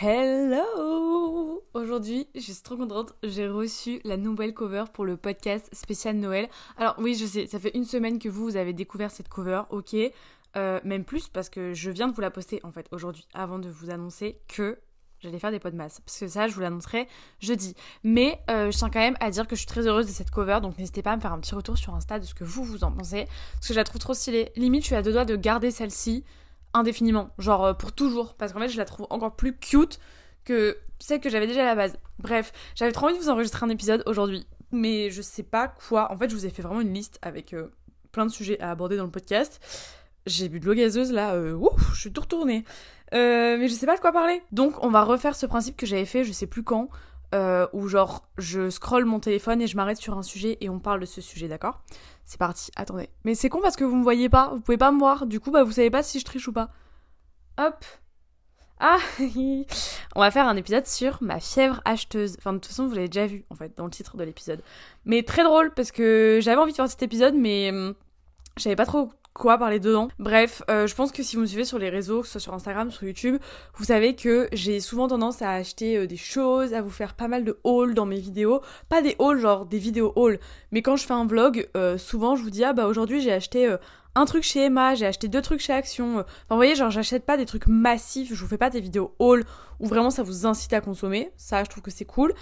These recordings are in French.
Hello Aujourd'hui, je suis trop contente, j'ai reçu la nouvelle cover pour le podcast spécial Noël. Alors oui, je sais, ça fait une semaine que vous, vous avez découvert cette cover, ok euh, Même plus parce que je viens de vous la poster en fait aujourd'hui, avant de vous annoncer que j'allais faire des pots de masse. Parce que ça, je vous l'annoncerai jeudi. Mais euh, je tiens quand même à dire que je suis très heureuse de cette cover, donc n'hésitez pas à me faire un petit retour sur Insta de ce que vous, vous en pensez. Parce que je la trouve trop stylée. Limite, je suis à deux doigts de garder celle-ci indéfiniment, genre euh, pour toujours, parce qu'en fait je la trouve encore plus cute que celle que j'avais déjà à la base. Bref, j'avais trop envie de vous enregistrer un épisode aujourd'hui, mais je sais pas quoi. En fait, je vous ai fait vraiment une liste avec euh, plein de sujets à aborder dans le podcast. J'ai bu de l'eau gazeuse là, euh, ouf, je suis tout retournée. mais je sais pas de quoi parler. Donc on va refaire ce principe que j'avais fait, je sais plus quand, où genre je scrolle mon téléphone et je m'arrête sur un sujet et on parle de ce sujet, d'accord? C'est parti, attendez. Mais c'est con parce que vous me voyez pas, vous pouvez pas me voir, du coup bah vous savez pas si je triche ou pas. Hop. Ah On va faire un épisode sur ma fièvre acheteuse. Enfin de toute façon vous l'avez déjà vu en fait dans le titre de l'épisode. Mais très drôle parce que j'avais envie de faire cet épisode mais hum, j'avais pas trop quoi parler dedans. Bref, euh, je pense que si vous me suivez sur les réseaux, que ce soit sur Instagram, sur YouTube, vous savez que j'ai souvent tendance à acheter euh, des choses, à vous faire pas mal de hauls dans mes vidéos. Pas des hauls, genre des vidéos hauls, mais quand je fais un vlog, euh, souvent je vous dis ah bah aujourd'hui j'ai acheté un truc chez Emma, j'ai acheté deux trucs chez Action. Enfin, vous voyez, genre j'achète pas des trucs massifs, je vous fais pas des vidéos haul où vraiment ça vous incite à consommer. Ça, je trouve que c'est cool.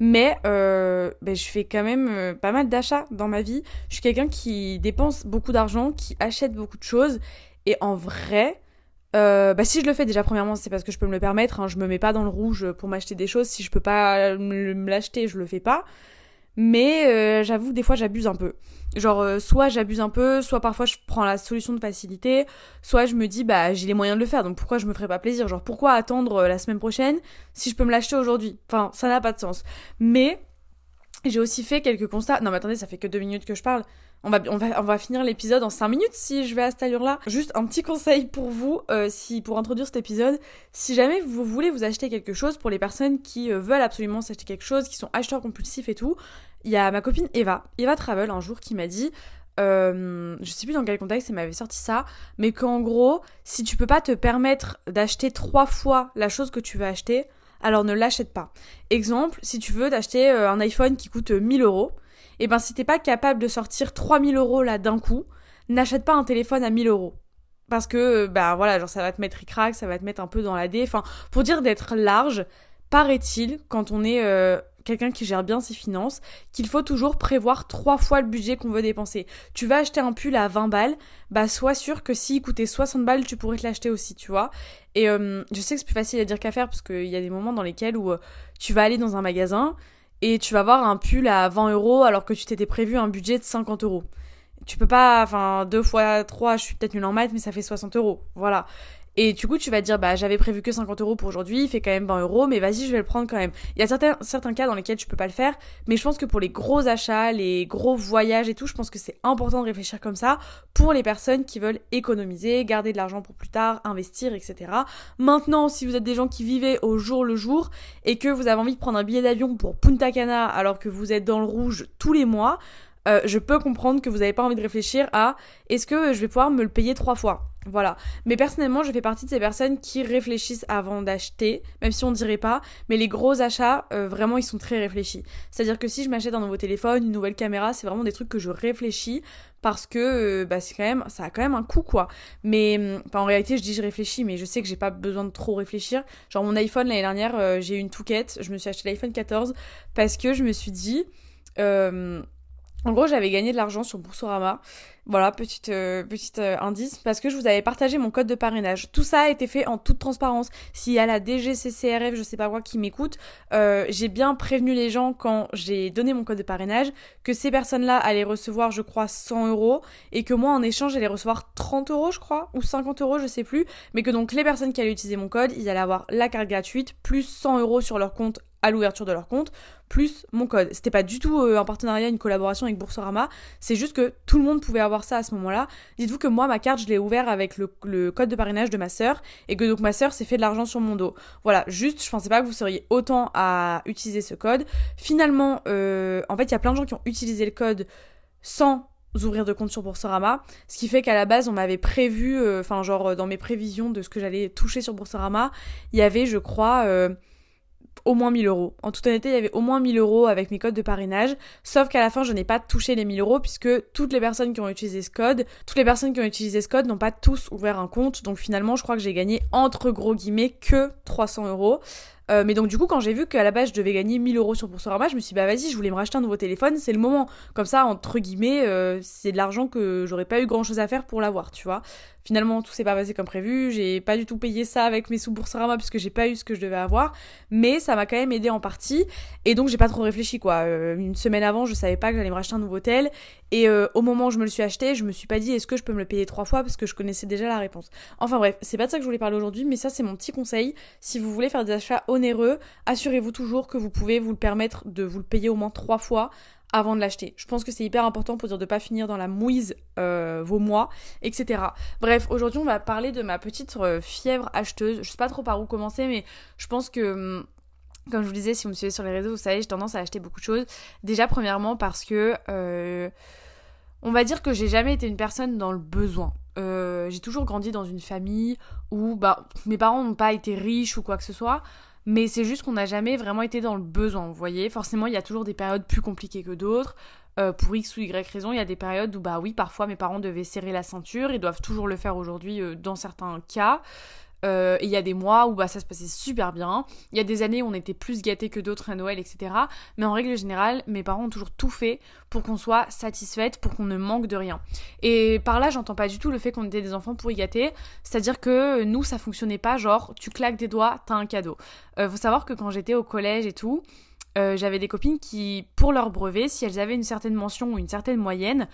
Mais euh, ben, je fais quand même euh, pas mal d'achats dans ma vie. Je suis quelqu'un qui dépense beaucoup d'argent, qui achète beaucoup de choses. Et en vrai, euh, bah si je le fais déjà premièrement c'est parce que je peux me le permettre. Hein. Je me mets pas dans le rouge pour m'acheter des choses. Si je peux pas me l'acheter, je le fais pas. Mais euh, j'avoue, des fois, j'abuse un peu. Genre, euh, soit j'abuse un peu, soit parfois je prends la solution de facilité, soit je me dis, bah, j'ai les moyens de le faire, donc pourquoi je me ferais pas plaisir? Genre, pourquoi attendre euh, la semaine prochaine si je peux me l'acheter aujourd'hui? Enfin, ça n'a pas de sens. Mais j'ai aussi fait quelques constats. Non, mais attendez, ça fait que deux minutes que je parle. On va, finir l'épisode en 5 minutes si je vais à cette allure-là. Juste un petit conseil pour vous, euh, si, pour introduire cet épisode. Si jamais vous voulez vous acheter quelque chose, pour les personnes qui euh, veulent absolument s'acheter quelque chose, qui sont acheteurs compulsifs et tout, il y a ma copine Eva, Eva Travel, un jour qui m'a dit euh, je sais plus dans quel contexte elle m'avait sorti ça, mais qu'en gros, si tu peux pas te permettre d'acheter trois fois la chose que tu veux acheter, alors ne l'achète pas. Exemple, si tu veux d'acheter un iPhone qui coûte 1000 euros, et eh ben si t'es pas capable de sortir 3000 euros là d'un coup, n'achète pas un téléphone à 1000 euros. Parce que, bah voilà, genre ça va te mettre ric ça va te mettre un peu dans la dé. Enfin, pour dire d'être large, paraît-il, quand on est euh, quelqu'un qui gère bien ses finances, qu'il faut toujours prévoir trois fois le budget qu'on veut dépenser. Tu vas acheter un pull à 20 balles, bah sois sûr que s'il coûtait 60 balles, tu pourrais te l'acheter aussi, tu vois. Et euh, je sais que c'est plus facile à dire qu'à faire, parce qu'il y a des moments dans lesquels où euh, tu vas aller dans un magasin, et tu vas voir un pull à 20 euros alors que tu t'étais prévu un budget de 50 euros. Tu peux pas, enfin, deux fois trois, je suis peut-être nulle en maths, mais ça fait 60 euros. Voilà. Et du coup, tu vas dire, bah, j'avais prévu que 50 euros pour aujourd'hui, il fait quand même 20 euros, mais vas-y, je vais le prendre quand même. Il y a certains, certains cas dans lesquels tu peux pas le faire, mais je pense que pour les gros achats, les gros voyages et tout, je pense que c'est important de réfléchir comme ça pour les personnes qui veulent économiser, garder de l'argent pour plus tard, investir, etc. Maintenant, si vous êtes des gens qui vivez au jour le jour et que vous avez envie de prendre un billet d'avion pour Punta Cana alors que vous êtes dans le rouge tous les mois, euh, je peux comprendre que vous n'avez pas envie de réfléchir à est-ce que je vais pouvoir me le payer trois fois? Voilà. Mais personnellement, je fais partie de ces personnes qui réfléchissent avant d'acheter, même si on dirait pas. Mais les gros achats, euh, vraiment, ils sont très réfléchis. C'est-à-dire que si je m'achète un nouveau téléphone, une nouvelle caméra, c'est vraiment des trucs que je réfléchis parce que euh, bah, c'est quand même, ça a quand même un coût, quoi. Mais hum, en réalité, je dis je réfléchis, mais je sais que j'ai pas besoin de trop réfléchir. Genre mon iPhone l'année dernière, j'ai eu une touquette. Je me suis acheté l'iPhone 14 parce que je me suis dit. En gros, j'avais gagné de l'argent sur Boursorama. Voilà, petite, euh, petite euh, indice, parce que je vous avais partagé mon code de parrainage. Tout ça a été fait en toute transparence. S'il y a la DGCCRF, je sais pas quoi, qui m'écoute, euh, j'ai bien prévenu les gens quand j'ai donné mon code de parrainage que ces personnes-là allaient recevoir, je crois, 100 euros et que moi, en échange, j'allais recevoir 30 euros, je crois, ou 50 euros, je sais plus. Mais que donc les personnes qui allaient utiliser mon code, ils allaient avoir la carte gratuite plus 100 euros sur leur compte à l'ouverture de leur compte, plus mon code. C'était pas du tout euh, un partenariat, une collaboration avec Boursorama, c'est juste que tout le monde pouvait avoir ça à ce moment-là. Dites-vous que moi, ma carte, je l'ai ouvert avec le, code de parrainage de ma sœur, et que donc ma sœur s'est fait de l'argent sur mon dos. Voilà, juste, je pensais pas que vous seriez autant à utiliser ce code. Finalement, euh, en fait, il y a plein de gens qui ont utilisé le code sans ouvrir de compte sur Boursorama, ce qui fait qu'à la base on m'avait prévu, euh, enfin genre dans mes prévisions de ce que j'allais toucher sur Boursorama, il y avait je crois au moins 1000 euros. En toute honnêteté, il y avait au moins 1000 euros avec mes codes de parrainage, sauf qu'à la fin, je n'ai pas touché les 1000 euros puisque toutes les personnes qui ont utilisé ce code, toutes les personnes qui ont utilisé ce code n'ont pas tous ouvert un compte. Donc finalement, je crois que j'ai gagné entre gros guillemets que 300 euros. Euh, mais donc du coup, quand j'ai vu qu'à la base je devais gagner 1000 euros sur Boursorama, je me suis dit bah vas-y, je voulais me racheter un nouveau téléphone, c'est le moment. Comme ça, entre guillemets, euh, c'est de l'argent que j'aurais pas eu grand chose à faire pour l'avoir, tu vois. Finalement, tout s'est pas passé comme prévu. J'ai pas du tout payé ça avec mes sous Boursorama puisque j'ai pas eu ce que je devais avoir. Mais ça m'a quand même aidé en partie. Et donc, j'ai pas trop réfléchi, quoi. Euh, une semaine avant, je savais pas que j'allais me racheter un nouveau tel. Et euh, au moment où je me le suis acheté, je me suis pas dit est-ce que je peux me le payer trois fois? Parce que je connaissais déjà la réponse. Enfin bref, c'est pas de ça que je voulais parler aujourd'hui, mais ça, c'est mon petit conseil. Si vous voulez faire des achats onéreux, assurez-vous toujours que vous pouvez vous le permettre de vous le payer au moins trois fois avant de l'acheter. Je pense que c'est hyper important pour dire de pas finir dans la mouise euh, vos mois, etc. Bref, aujourd'hui on va parler de ma petite euh, fièvre acheteuse. Je sais pas trop par où commencer, mais je pense que hum, comme je vous disais, si vous me suivez sur les réseaux, vous savez, j'ai tendance à acheter beaucoup de choses. Déjà, premièrement, parce que euh, on va dire que j'ai jamais été une personne dans le besoin. j'ai toujours grandi dans une famille où bah, mes parents n'ont pas été riches ou quoi que ce soit mais c'est juste qu'on n'a jamais vraiment été dans le besoin, vous voyez. Forcément, il y a toujours des périodes plus compliquées que d'autres. Euh, pour X ou Y raison, il y a des périodes où, bah oui, parfois mes parents devaient serrer la ceinture, ils doivent toujours le faire aujourd'hui euh, dans certains cas. Euh, et il y a des mois où bah, ça se passait super bien. Il y a des années où on était plus gâtés que d'autres à Noël, etc. Mais en règle générale, mes parents ont toujours tout fait pour qu'on soit satisfaite, pour qu'on ne manque de rien. Et par là, j'entends pas du tout le fait qu'on était des enfants pour y gâter. C'est-à-dire que nous, ça fonctionnait pas genre, tu claques des doigts, t'as un cadeau. Euh, faut savoir que quand j'étais au collège et tout, euh, j'avais des copines qui, pour leur brevet, si elles avaient une certaine mention ou une certaine moyenne,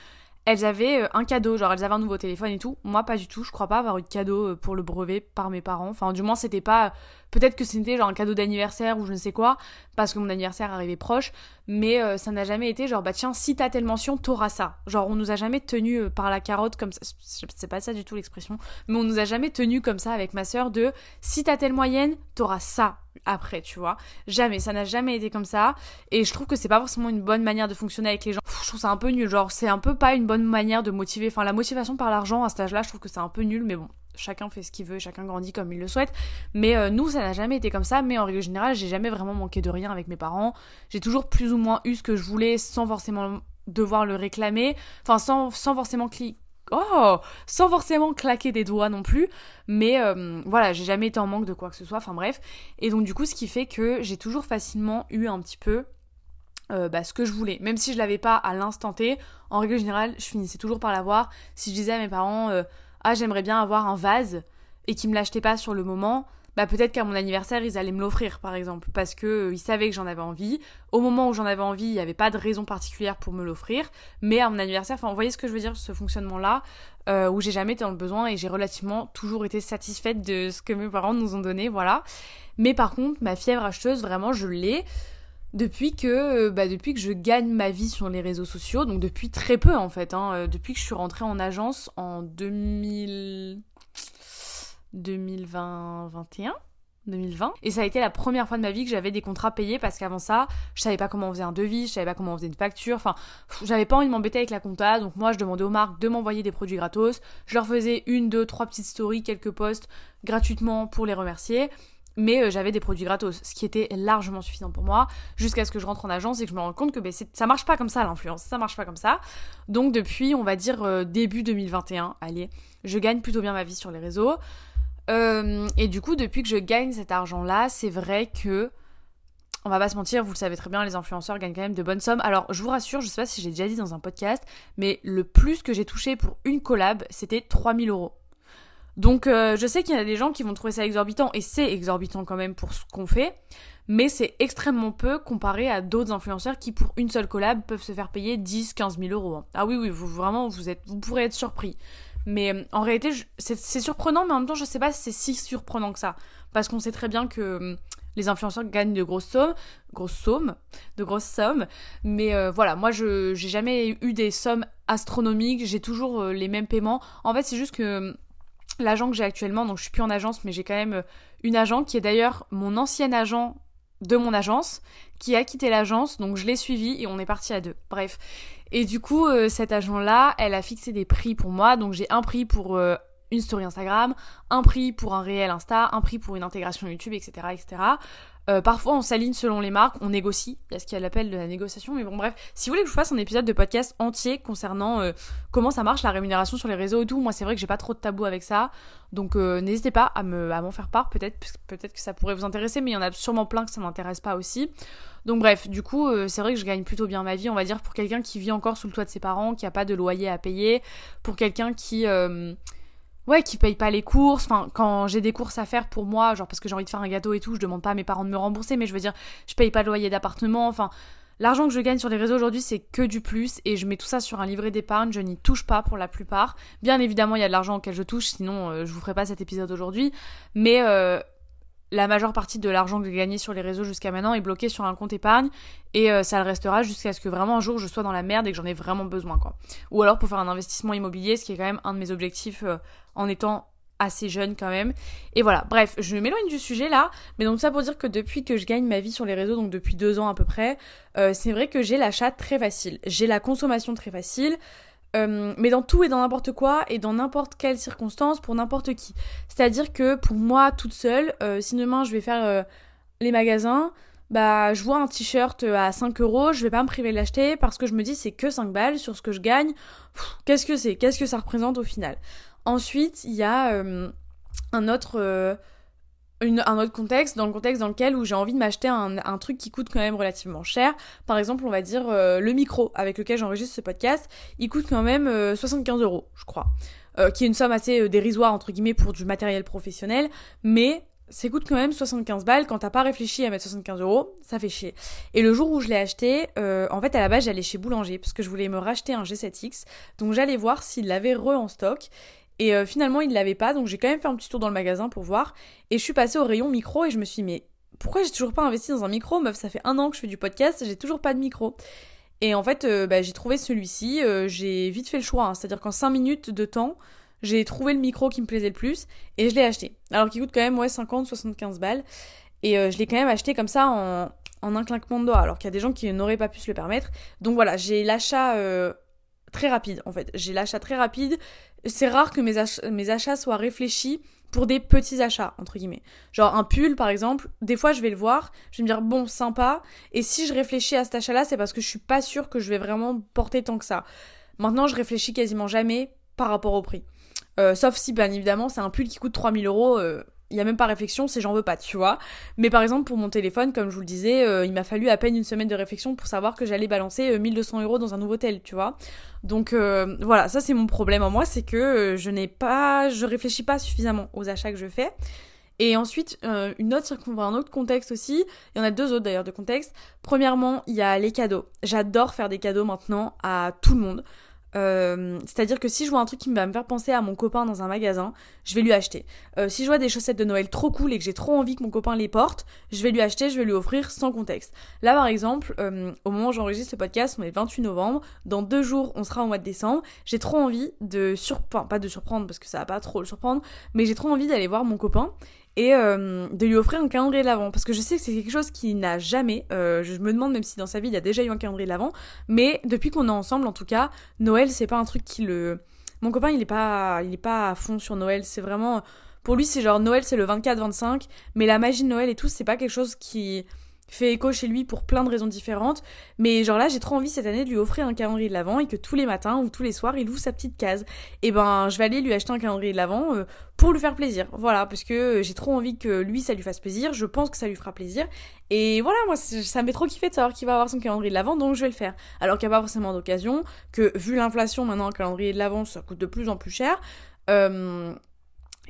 elles avaient euh, un cadeau, genre elles avaient un nouveau téléphone et tout. Moi, pas du tout. Je crois pas avoir eu de cadeau euh, pour le brevet par mes parents. Enfin, du moins, c'était pas. Peut-être que c'était genre un cadeau d'anniversaire ou je ne sais quoi, parce que mon anniversaire arrivait proche. Mais euh, ça n'a jamais été genre, bah tiens, si t'as telle mention, t'auras ça. Genre, on nous a jamais tenu par la carotte comme ça. C'est pas ça du tout l'expression. Mais on nous a jamais tenu comme ça avec ma soeur de si t'as telle moyenne, t'auras ça après, tu vois. Jamais, ça n'a jamais été comme ça. Et je trouve que c'est pas forcément une bonne manière de fonctionner avec les gens. je trouve ça un peu nul. Genre, c'est un peu pas une bonne manière de motiver. Enfin, la motivation par l'argent à cet âge-là, je trouve que c'est un peu nul, mais bon. Chacun fait ce qu'il veut, chacun grandit comme il le souhaite. Mais euh, nous, ça n'a jamais été comme ça. Mais en règle générale, j'ai jamais vraiment manqué de rien avec mes parents. J'ai toujours plus ou moins eu ce que je voulais sans forcément devoir le réclamer. Enfin, sans, sans forcément oh, sans forcément claquer des doigts non plus, mais euh, voilà, j'ai jamais été en manque de quoi que ce soit, enfin bref. Et donc du coup, ce qui fait que j'ai toujours facilement eu un petit peu euh, bah, ce que je voulais. Même si je l'avais pas à l'instant T, en règle générale, je finissais toujours par l'avoir. Si je disais à mes parents, euh, ah j'aimerais bien avoir un vase, et qu'ils me l'achetaient pas sur le moment, bah peut-être qu'à mon anniversaire, ils allaient me l'offrir, par exemple, parce que euh, ils savaient que j'en avais envie. Au moment où j'en avais envie, il n'y avait pas de raison particulière pour me l'offrir, mais à mon anniversaire, enfin, vous voyez ce que je veux dire, ce fonctionnement-là, euh, où j'ai jamais été dans le besoin et j'ai relativement toujours été satisfaite de ce que mes parents nous ont donné, voilà. Mais par contre, ma fièvre acheteuse, vraiment, je l'ai depuis que euh, bah, depuis que je gagne ma vie sur les réseaux sociaux donc depuis très peu en fait hein, depuis que je suis rentrée en agence en 2000 2020 2020 et ça a été la première fois de ma vie que j'avais des contrats payés parce qu'avant ça je savais pas comment on faisait un devis je savais pas comment on faisait une facture. Enfin j'avais pas envie de m'embêter avec la compta. Donc moi je demandais aux marques de m'envoyer des produits gratos. Je leur faisais une deux trois petites stories quelques posts gratuitement pour les remercier. Mais euh, j'avais des produits gratos, ce qui était largement suffisant pour moi, jusqu'à ce que je rentre en agence et que je me rende compte que ben, ça marche pas comme ça l'influence, ça marche pas comme ça. Donc depuis, on va dire euh, début 2021, allez, je gagne plutôt bien ma vie sur les réseaux. Euh, et du coup, depuis que je gagne cet argent-là, c'est vrai que, on va pas se mentir, vous le savez très bien, les influenceurs gagnent quand même de bonnes sommes. Alors, je vous rassure, je sais pas si j'ai déjà dit dans un podcast, mais le plus que j'ai touché pour une collab, c'était 3000 euros. Donc, euh, je sais qu'il y a des gens qui vont trouver ça exorbitant, et c'est exorbitant quand même pour ce qu'on fait, mais c'est extrêmement peu comparé à d'autres influenceurs qui, pour une seule collab, peuvent se faire payer 10, 15 000 euros. Hein. Ah oui, oui, vraiment, vous, êtes, vous pourrez être surpris. Mais euh, en réalité, c'est surprenant, mais en même temps, je sais pas si c'est si surprenant que ça. Parce qu'on sait très bien que euh, les influenceurs gagnent de grosses sommes, grosses sommes, de grosses sommes. Mais euh, voilà, moi, je j'ai jamais eu des sommes astronomiques, j'ai toujours les mêmes paiements. En fait, c'est juste que l'agent que j'ai actuellement, donc je suis plus en agence, mais j'ai quand même une agent qui est d'ailleurs mon ancien agent de mon agence qui a quitté l'agence, donc je l'ai suivi et on est parti à deux. Bref. Et du coup, euh, cet agent-là, elle a fixé des prix pour moi, donc j'ai un prix pour euh, une story Instagram, un prix pour un réel Insta, un prix pour une intégration YouTube, etc. etc. Euh, parfois, on s'aligne selon les marques, on négocie. Il y a ce qu'il y a l'appel de la négociation. Mais bon, bref, si vous voulez que je vous fasse un épisode de podcast entier concernant euh, comment ça marche, la rémunération sur les réseaux et tout, moi, c'est vrai que j'ai pas trop de tabou avec ça. Donc, euh, n'hésitez pas à me, à m'en faire part. Peut-être, peut-être que ça pourrait vous intéresser, mais il y en a sûrement plein que ça n'intéresse pas aussi. Donc, bref, du coup, c'est vrai que je gagne plutôt bien ma vie, on va dire, pour quelqu'un qui vit encore sous le toit de ses parents, qui a pas de loyer à payer, pour quelqu'un qui ouais, qui paye pas les courses. Enfin, quand j'ai des courses à faire pour moi, genre parce que j'ai envie de faire un gâteau et tout, je demande pas à mes parents de me rembourser, mais je veux dire, je paye pas le loyer d'appartement. Enfin, l'argent que je gagne sur les réseaux aujourd'hui, c'est que du plus et je mets tout ça sur un livret d'épargne. Je n'y touche pas pour la plupart. Bien évidemment, il y a de l'argent auquel je touche, sinon euh, je vous ferai pas cet épisode aujourd'hui. Mais euh, la majeure partie de l'argent que j'ai gagné sur les réseaux jusqu'à maintenant est bloqué sur un compte épargne et euh, ça le restera jusqu'à ce que vraiment un jour je sois dans la merde et que j'en ai vraiment besoin quoi. Ou alors pour faire un investissement immobilier, ce qui est quand même un de mes objectifs euh, en étant assez jeune quand même. Et voilà, bref, je m'éloigne du sujet là, mais donc ça pour dire que depuis que je gagne ma vie sur les réseaux, donc depuis deux ans à peu près, euh, c'est vrai que j'ai l'achat très facile, j'ai la consommation très facile. Euh, mais dans tout et dans n'importe quoi et dans n'importe quelle circonstance pour n'importe qui. C'est-à-dire que pour moi toute seule, euh, si demain je vais faire euh, les magasins, bah je vois un t-shirt à 5 euros, je vais pas me priver de l'acheter parce que je me dis c'est que 5 balles sur ce que je gagne. Qu'est-ce que c'est? Qu'est-ce que ça représente au final? Ensuite, il y a un autre un autre contexte, dans le contexte dans lequel où j'ai envie de m'acheter un, un, truc qui coûte quand même relativement cher. Par exemple, on va dire euh, le micro avec lequel j'enregistre ce podcast, il coûte quand même 75 euh, euros, je crois. Euh, qui est une somme assez dérisoire, entre guillemets, pour du matériel professionnel, mais ça coûte quand même 75 balles. Quand t'as pas réfléchi à mettre 75 euros, ça fait chier. Et le jour où je l'ai acheté, en fait, à la base, j'allais chez Boulanger parce que je voulais me racheter un G7X. Donc j'allais voir s'il l'avait re en stock. Et euh, finalement, il l'avait pas, donc j'ai quand même fait un petit tour dans le magasin pour voir. Et je suis passée au rayon micro et je me suis dit, mais pourquoi j'ai toujours pas investi dans un micro? Meuf, ça fait un an que je fais du podcast, j'ai toujours pas de micro. Et en fait, euh, bah, j'ai trouvé celui-ci, euh, j'ai vite fait le choix, hein. c'est-à-dire qu'en 5 minutes de temps, j'ai trouvé le micro qui me plaisait le plus et je l'ai acheté. Alors qu'il coûte quand même ouais, 50-75 balles. Et je l'ai quand même acheté comme ça en, en un claquement de doigts, alors qu'il y a des gens qui n'auraient pas pu se le permettre. Donc voilà, j'ai l'achat très rapide en fait. J'ai l'achat très rapide. C'est rare que mes, achats soient réfléchis pour des petits achats, entre guillemets. Genre un pull, par exemple, des fois je vais le voir, je vais me dire, bon, sympa, et si je réfléchis à cet achat-là, c'est parce que je suis pas sûre que je vais vraiment porter tant que ça. Maintenant, je réfléchis quasiment jamais par rapport au prix. Euh, sauf si, bien évidemment, c'est un pull qui coûte 3000 euros, euh, il y a même pas réflexion, c'est j'en veux pas, tu vois. Mais par exemple, pour mon téléphone, comme je vous le disais, euh, il m'a fallu à peine une semaine de réflexion pour savoir que j'allais balancer 1200 euh, euros dans un nouveau tel, tu vois. Donc euh, voilà, ça c'est mon problème en moi, c'est que je n'ai pas, je réfléchis pas suffisamment aux achats que je fais. Et ensuite, une autre, un autre contexte aussi, il y en a deux autres d'ailleurs de contexte. Premièrement, il y a les cadeaux. J'adore faire des cadeaux maintenant à tout le monde. Euh, c'est-à-dire que si je vois un truc qui va me faire penser à mon copain dans un magasin, je vais lui acheter. Euh, si je vois des chaussettes de Noël trop cool et que j'ai trop envie que mon copain les porte, je vais lui acheter, je vais lui offrir sans contexte. Là par exemple, euh, au moment où j'enregistre ce podcast, on est 28 novembre, dans deux jours on sera au mois de décembre, j'ai trop envie de surprendre, pas de surprendre parce que ça va pas trop le surprendre, mais j'ai trop envie d'aller voir mon copain et euh, de lui offrir un calendrier de l'avant parce que je sais que c'est quelque chose qu'il n'a jamais euh, je me demande même si dans sa vie il a déjà eu un calendrier de l'avant mais depuis qu'on est ensemble en tout cas Noël c'est pas un truc qui le mon copain il est pas il est pas à fond sur Noël. C'est vraiment pour lui c'est genre Noël c'est le 24 25 mais la magie de Noël et tout c'est pas quelque chose qui fait écho chez lui pour plein de raisons différentes. Mais genre là, j'ai trop envie cette année de lui offrir un calendrier de l'Avent et que tous les matins ou tous les soirs, il ouvre sa petite case. Et ben, je vais aller lui acheter un calendrier de l'Avent euh, pour lui faire plaisir. Voilà, parce que j'ai trop envie que lui, ça lui fasse plaisir. Je pense que ça lui fera plaisir. Et voilà, moi, ça me fait trop kiffer de savoir qu'il va avoir son calendrier de l'Avent, donc je vais le faire. Alors qu'il n'y a pas forcément d'occasion, que vu l'inflation, maintenant, un calendrier de l'Avent, ça coûte de plus en plus cher. Euh,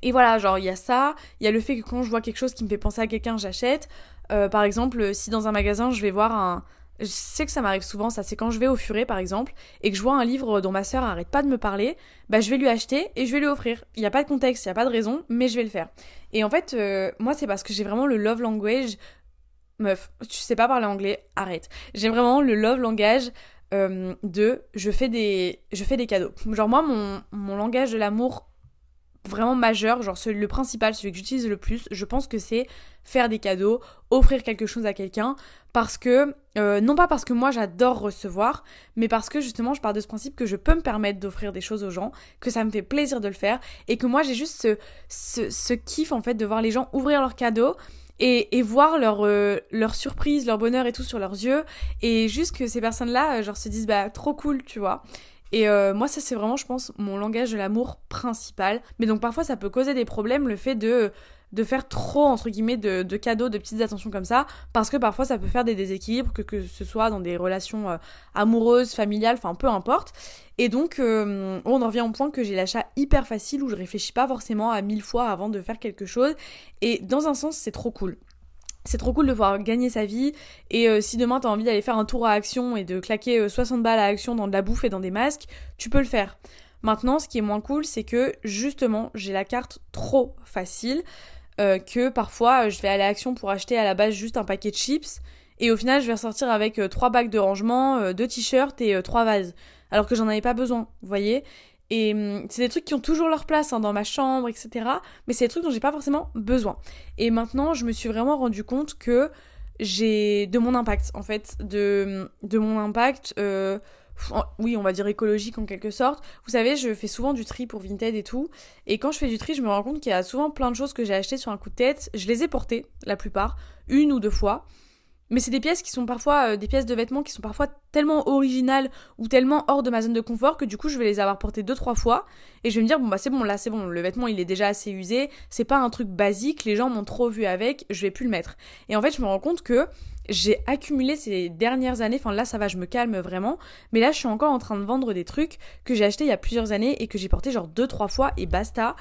et voilà, genre il y a ça, il y a le fait que quand je vois quelque chose qui me fait penser à quelqu'un, j'achète. Euh, par exemple, si dans un magasin je vais voir un... Je sais que ça m'arrive souvent, ça c'est quand je vais au furet par exemple, et que je vois un livre dont ma sœur arrête pas de me parler, bah je vais lui acheter et je vais lui offrir. Il n'y a pas de contexte, il n'y a pas de raison, mais je vais le faire. Et en fait, euh, moi c'est parce que j'ai vraiment le love language... Meuf, tu sais pas parler anglais, arrête. J'ai vraiment le love langage euh, de je fais des je fais des cadeaux. Genre moi mon, mon langage de l'amour vraiment majeur, genre le principal, celui que j'utilise le plus, je pense que c'est faire des cadeaux, offrir quelque chose à quelqu'un, parce que, euh, non pas parce que moi j'adore recevoir, mais parce que justement je pars de ce principe que je peux me permettre d'offrir des choses aux gens, que ça me fait plaisir de le faire, et que moi j'ai juste ce, ce, kiff en fait de voir les gens ouvrir leurs cadeaux, et, et, voir leur, euh, leur surprise, leur bonheur et tout sur leurs yeux. Et juste que ces personnes-là, euh, genre, se disent, bah, trop cool, tu vois. Et euh, moi, ça, c'est vraiment, je pense, mon langage de l'amour principal. Mais donc, parfois, ça peut causer des problèmes, le fait de, de faire trop, entre guillemets, de, de, cadeaux, de petites attentions comme ça. Parce que parfois, ça peut faire des déséquilibres, que, que ce soit dans des relations euh, amoureuses, familiales, enfin, peu importe. Et donc, euh, on en revient au point que j'ai l'achat hyper facile, où je réfléchis pas forcément à mille fois avant de faire quelque chose. Et dans un sens, c'est trop cool c'est trop cool de pouvoir gagner sa vie. Et euh, si demain t'as envie d'aller faire un tour à Action et de claquer 60 euh, balles à Action dans de la bouffe et dans des masques, tu peux le faire. Maintenant, ce qui est moins cool, c'est que justement, j'ai la carte trop facile euh, que parfois je vais aller à Action pour acheter à la base juste un paquet de chips et au final je vais ressortir avec trois bacs de rangement, deux t-shirts et trois vases. Alors que j'en avais pas besoin, vous voyez et hum, c'est des trucs qui ont toujours leur place hein, dans ma chambre, etc. Mais c'est des trucs dont j'ai pas forcément besoin. Et maintenant, je me suis vraiment rendu compte que j'ai de mon impact, en fait, de, de mon impact. Euh, oui, on va dire écologique en quelque sorte. Vous savez, je fais souvent du tri pour Vinted et tout. Et quand je fais du tri, je me rends compte qu'il y a souvent plein de choses que j'ai achetées sur un coup de tête. Je les ai portées, la plupart, une ou deux fois. Mais c'est des pièces qui sont parfois, euh, des pièces de vêtements qui sont parfois tellement originales ou tellement hors de ma zone de confort que du coup je vais les avoir portées deux trois fois et je vais me dire bon bah c'est bon là c'est bon le vêtement il est déjà assez usé c'est pas un truc basique les gens m'ont trop vu avec je vais plus le mettre. Et en fait je me rends compte que j'ai accumulé ces dernières années enfin là ça va je me calme vraiment mais là je suis encore en train de vendre des trucs que j'ai achetés il y a plusieurs années et que j'ai porté genre deux trois fois et basta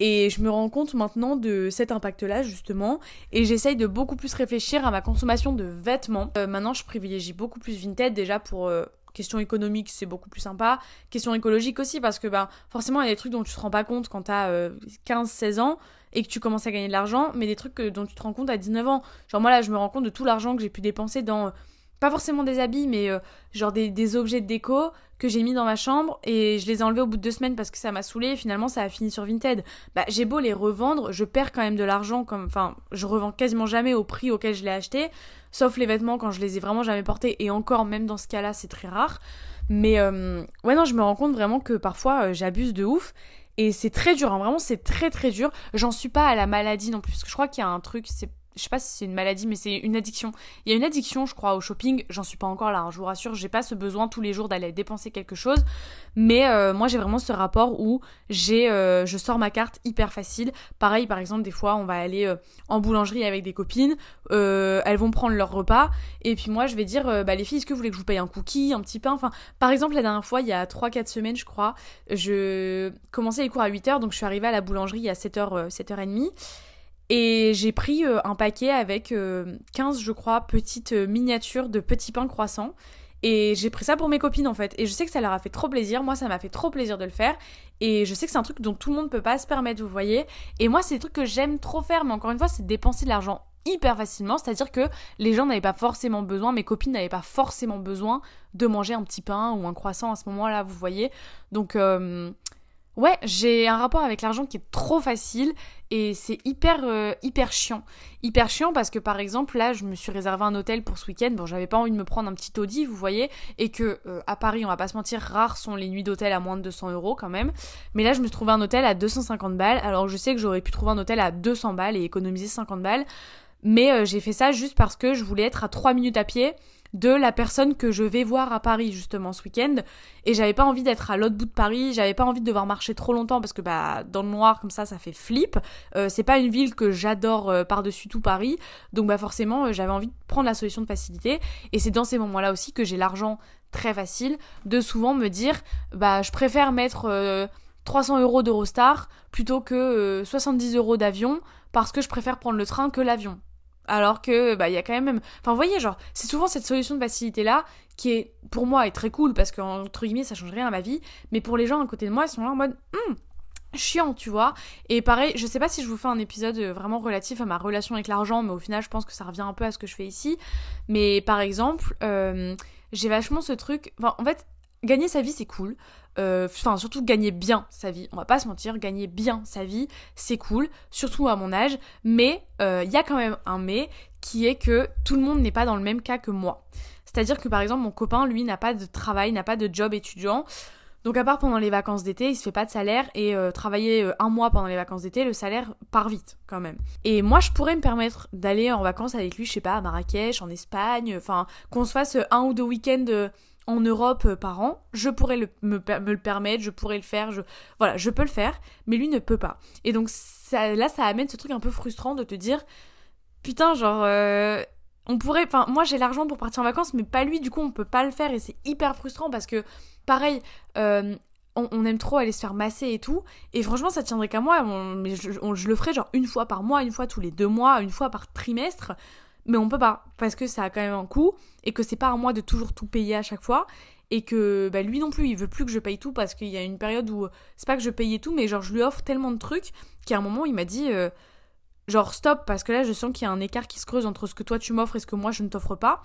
et je me rends compte maintenant de cet impact-là, justement. Et j'essaye de beaucoup plus réfléchir à ma consommation de vêtements. Euh, maintenant, je privilégie beaucoup plus Vinted, déjà pour... Euh, question c'est beaucoup plus sympa. Question écologique aussi, parce que ben, forcément, il y a des trucs dont tu te rends pas compte quand t'as as 15-16 ans et que tu commences à gagner de l'argent, mais des trucs dont tu te rends compte à 19 ans. Genre, moi là, je me rends compte de tout l'argent que j'ai pu dépenser dans pas forcément des habits, mais euh, genre des, objets de déco que j'ai mis dans ma chambre et je les ai enlevés au bout de deux semaines parce que ça m'a saoulé et finalement ça a fini sur Vinted. Bah j'ai beau les revendre, je perds quand même de l'argent comme enfin je revends quasiment jamais au prix auquel je l'ai acheté, sauf les vêtements quand je les ai vraiment jamais portés et encore même dans ce cas-là c'est très rare. Mais euh, ouais non je me rends compte vraiment que parfois euh, j'abuse de ouf et c'est très dur, hein. vraiment c'est très très dur. J'en suis pas à la maladie non plus parce que je crois qu'il y a un truc, c'est je sais pas si c'est une maladie, mais c'est une addiction. Il y a une addiction, je crois, au shopping. J'en suis pas encore là, hein, je vous rassure. J'ai pas ce besoin tous les jours d'aller dépenser quelque chose. Mais euh, moi, j'ai vraiment ce rapport où j'ai, euh, je sors ma carte hyper facile. Pareil, par exemple, des fois, on va aller euh, en boulangerie avec des copines. elles vont prendre leur repas. Et puis moi, je vais dire, bah les filles, est-ce que vous voulez que je vous paye un cookie, un petit pain? Enfin, par exemple, la dernière fois, il y a 3-4 semaines, je crois, je commençais les cours à 8h, donc je suis arrivée à la boulangerie à 7h, 7h30. Et j'ai pris euh, un paquet avec 15, euh, je crois, petites euh, miniatures de petits pains croissants. Et j'ai pris ça pour mes copines en fait. Et je sais que ça leur a fait trop plaisir. Moi, ça m'a fait trop plaisir de le faire. Et je sais que c'est un truc dont tout le monde peut pas se permettre, vous voyez. Et moi, c'est des trucs que j'aime trop faire. Mais encore une fois, c'est dépenser de l'argent hyper facilement. C'est-à-dire que les gens n'avaient pas forcément besoin, mes copines n'avaient pas forcément besoin de manger un petit pain ou un croissant à ce moment-là, vous voyez. Donc, Ouais, j'ai un rapport avec l'argent qui est trop facile et c'est hyper euh, hyper chiant. Hyper chiant parce que par exemple là, je me suis réservé un hôtel pour ce week-end. Bon, j'avais pas envie de me prendre un petit Audi, vous voyez, et que euh, à Paris, on va pas se mentir, rares sont les nuits d'hôtel à moins de 200 euros quand même. Mais là, je me suis trouvé un hôtel à 250 balles. Alors je sais que j'aurais pu trouver un hôtel à 200 balles et économiser 50 balles, mais euh, j'ai fait ça juste parce que je voulais être à 3 minutes à pied de la personne que je vais voir à Paris justement ce week-end. Et j'avais pas envie d'être à l'autre bout de Paris, j'avais pas envie de devoir marcher trop longtemps parce que bah dans le noir comme ça ça fait flip. Euh, c'est pas une ville que j'adore euh, par-dessus tout Paris, donc bah forcément euh, j'avais envie de prendre la solution de facilité. Et c'est dans ces moments-là aussi que j'ai l'argent très facile de souvent me dire bah je préfère mettre 300 euros d'Eurostar plutôt que 70 euros d'avion parce que je préfère prendre le train que l'avion alors que bah il y a quand même enfin vous voyez genre c'est souvent cette solution de facilité là qui est pour moi est très cool parce qu'entre guillemets ça change rien à ma vie. Mais pour les gens à côté de moi ils sont là en mode hum, chiant tu vois. Et pareil je sais pas si je vous fais un épisode euh, vraiment relatif à ma relation avec l'argent mais au final je pense que ça revient un peu à ce que je fais ici. Mais par exemple euh, j'ai vachement ce truc enfin en fait gagner sa vie c'est cool. Euh, enfin, surtout gagner bien sa vie. On va pas se mentir, gagner bien sa vie, c'est cool, surtout à mon âge. Mais euh, il y a quand même un mais qui est que tout le monde n'est pas dans le même cas que moi. C'est-à-dire que par exemple, mon copain, lui, n'a pas de travail, n'a pas de job étudiant. Donc à part pendant les vacances d'été, il se fait pas de salaire et euh, travailler un mois pendant les vacances d'été, le salaire part vite quand même. Et moi je pourrais me permettre d'aller en vacances avec lui, je sais pas, à Marrakech, en Espagne, enfin qu'on se fasse un ou deux week-ends en Europe euh, par an, je pourrais me, le permettre, je pourrais le faire, je, voilà, je peux le faire, mais lui ne peut pas. Et donc là, ça amène ce truc un peu frustrant de te dire, putain, genre, euh, on pourrait, enfin, moi j'ai l'argent pour partir en vacances, mais pas lui, du coup on peut pas le faire et c'est hyper frustrant parce que, pareil, euh, on, aime trop aller se faire masser et tout, et franchement ça tiendrait qu'à moi, mais je, je le ferais genre une fois par mois, une fois tous les deux mois, une fois par trimestre mais on peut pas parce que ça a quand même un coût et que c'est pas à moi de toujours tout payer à chaque fois et que bah, lui non plus il veut plus que je paye tout parce qu'il y a une période où c'est pas que je payais tout mais genre je lui offre tellement de trucs qu'à un moment il m'a dit euh, genre stop parce que là je sens qu'il y a un écart qui se creuse entre ce que toi tu m'offres et ce que moi je ne t'offre pas.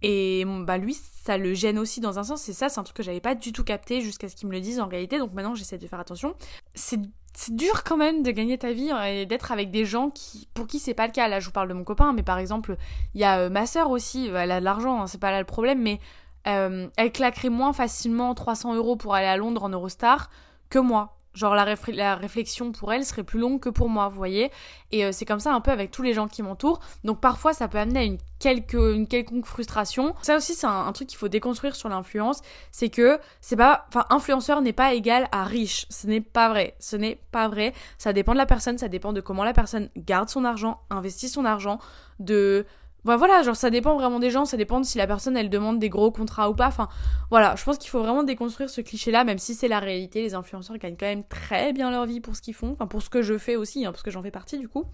Et bah lui ça le gêne aussi dans un sens et ça c'est un truc que j'avais pas du tout capté jusqu'à ce qu'il me le dise en réalité. Donc maintenant j'essaie de faire attention. C'est c'est dur quand même de gagner ta vie et d'être avec des gens qui, pour qui c'est pas le cas. Là, je vous parle de mon copain, mais par exemple, il y a euh, ma sœur aussi, elle a de l'argent, hein, c'est pas là le problème, mais euh, elle claquerait moins facilement 300 euros pour aller à Londres en Eurostar que moi. Genre la, réflexion pour elle serait plus longue que pour moi, vous voyez. Et euh, c'est comme ça un peu avec tous les gens qui m'entourent. Donc parfois ça peut amener à une, quelque, une quelconque frustration. Ça aussi c'est un, truc qu'il faut déconstruire sur l'influence. C'est que c'est pas... Enfin influenceur n'est pas égal à riche. Ce n'est pas vrai. Ce n'est pas vrai. Ça dépend de la personne, ça dépend de comment la personne garde son argent, investit son argent, de bah voilà, genre ça dépend vraiment des gens, ça dépend de si la personne elle demande des gros contrats ou pas. Enfin voilà, je pense qu'il faut vraiment déconstruire ce cliché-là, même si c'est la réalité. Les influenceurs gagnent quand même très bien leur vie pour ce qu'ils font, enfin pour ce que je fais aussi, hein, parce que j'en fais partie du coup.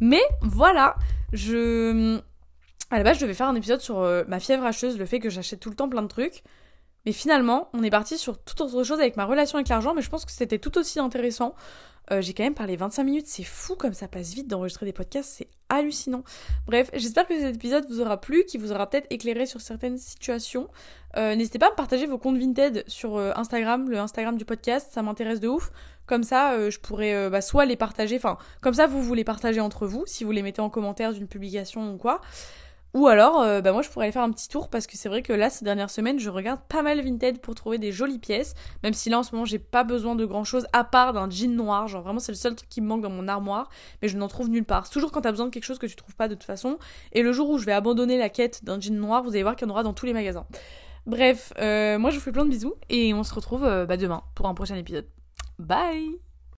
Mais voilà, je. À la base, je devais faire un épisode sur euh, ma fièvre hacheuse, le fait que j'achète tout le temps plein de trucs. Mais finalement, on est parti sur toute autre chose avec ma relation avec l'argent, mais je pense que c'était tout aussi intéressant. Euh, j'ai quand même parlé 25 minutes, c'est fou comme ça passe vite d'enregistrer des podcasts, c'est hallucinant. Bref, j'espère que cet épisode vous aura plu, qui vous aura peut-être éclairé sur certaines situations. Euh, n'hésitez pas à me partager vos comptes Vinted sur euh, Instagram, le Instagram du podcast, ça m'intéresse de ouf. Comme ça, je pourrais bah, soit les partager, enfin, comme ça vous vous les partagez entre vous, si vous les mettez en commentaire d'une publication ou quoi. Ou alors, euh, bah moi je pourrais aller faire un petit tour parce que c'est vrai que là, ces dernières semaines, je regarde pas mal Vinted pour trouver des jolies pièces. Même si là en ce moment, j'ai pas besoin de grand chose à part d'un jean noir. Genre vraiment, c'est le seul truc qui me manque dans mon armoire. Mais je n'en trouve nulle part. Toujours quand t'as besoin de quelque chose que tu trouves pas de toute façon. Et le jour où je vais abandonner la quête d'un jean noir, vous allez voir qu'il y en aura dans tous les magasins. Bref, euh, moi je vous fais plein de bisous et on se retrouve euh, bah, demain pour un prochain épisode. Bye